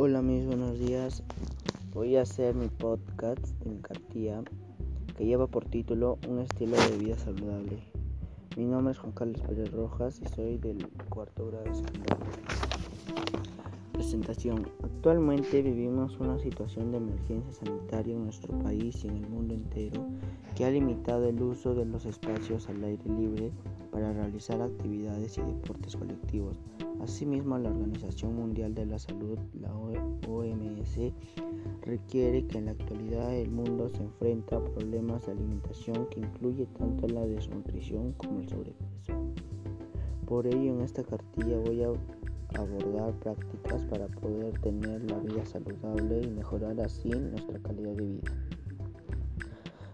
Hola mis buenos días. Voy a hacer mi podcast de mi cartilla que lleva por título Un estilo de vida saludable. Mi nombre es Juan Carlos Pérez Rojas y soy del cuarto grado de secundaria. Presentación. Actualmente vivimos una situación de emergencia sanitaria en nuestro país y en el mundo entero que ha limitado el uso de los espacios al aire libre para realizar actividades y deportes colectivos. Asimismo, la Organización Mundial de la Salud, la OMS, requiere que en la actualidad el mundo se enfrenta a problemas de alimentación que incluye tanto la desnutrición como el sobrepeso. Por ello, en esta cartilla voy a abordar prácticas para poder tener la vida saludable y mejorar así nuestra calidad de vida.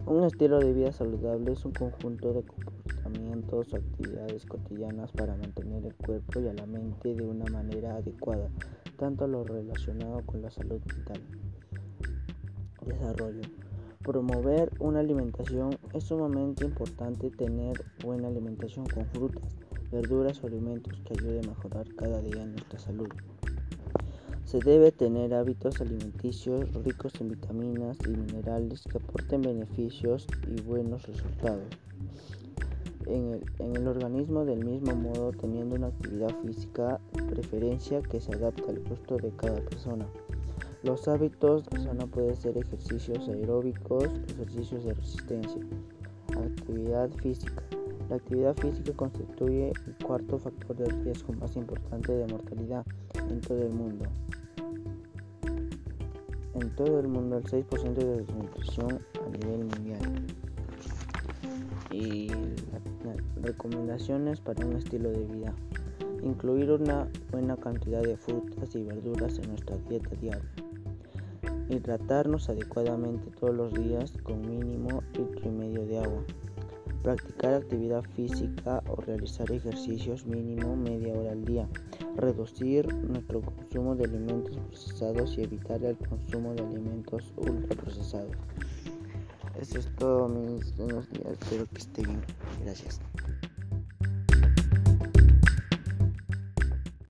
Un estilo de vida saludable es un conjunto de comportamientos o actividades cotidianas para mantener el cuerpo y a la mente de una manera adecuada, tanto lo relacionado con la salud mental. Desarrollo. Promover una alimentación es sumamente importante tener buena alimentación con frutas, verduras o alimentos que ayuden a mejorar cada día nuestra salud. Se debe tener hábitos alimenticios ricos en vitaminas y minerales que aporten beneficios y buenos resultados en el, en el, organismo del mismo modo teniendo una actividad física de preferencia que se adapte al gusto de cada persona. Los hábitos persona pueden ser ejercicios aeróbicos, ejercicios de resistencia, actividad física. La actividad física constituye el cuarto factor de riesgo más importante de mortalidad en todo el mundo. En todo el mundo el 6% de desnutrición a nivel mundial. Y recomendaciones para un estilo de vida. Incluir una buena cantidad de frutas y verduras en nuestra dieta diaria Hidratarnos adecuadamente todos los días con mínimo litro y medio de agua. Practicar actividad física o realizar ejercicios mínimo media hora al día. Reducir nuestro consumo de alimentos procesados y evitar el consumo de alimentos ultraprocesados. Eso es todo mis buenos días. Espero que esté bien. Gracias.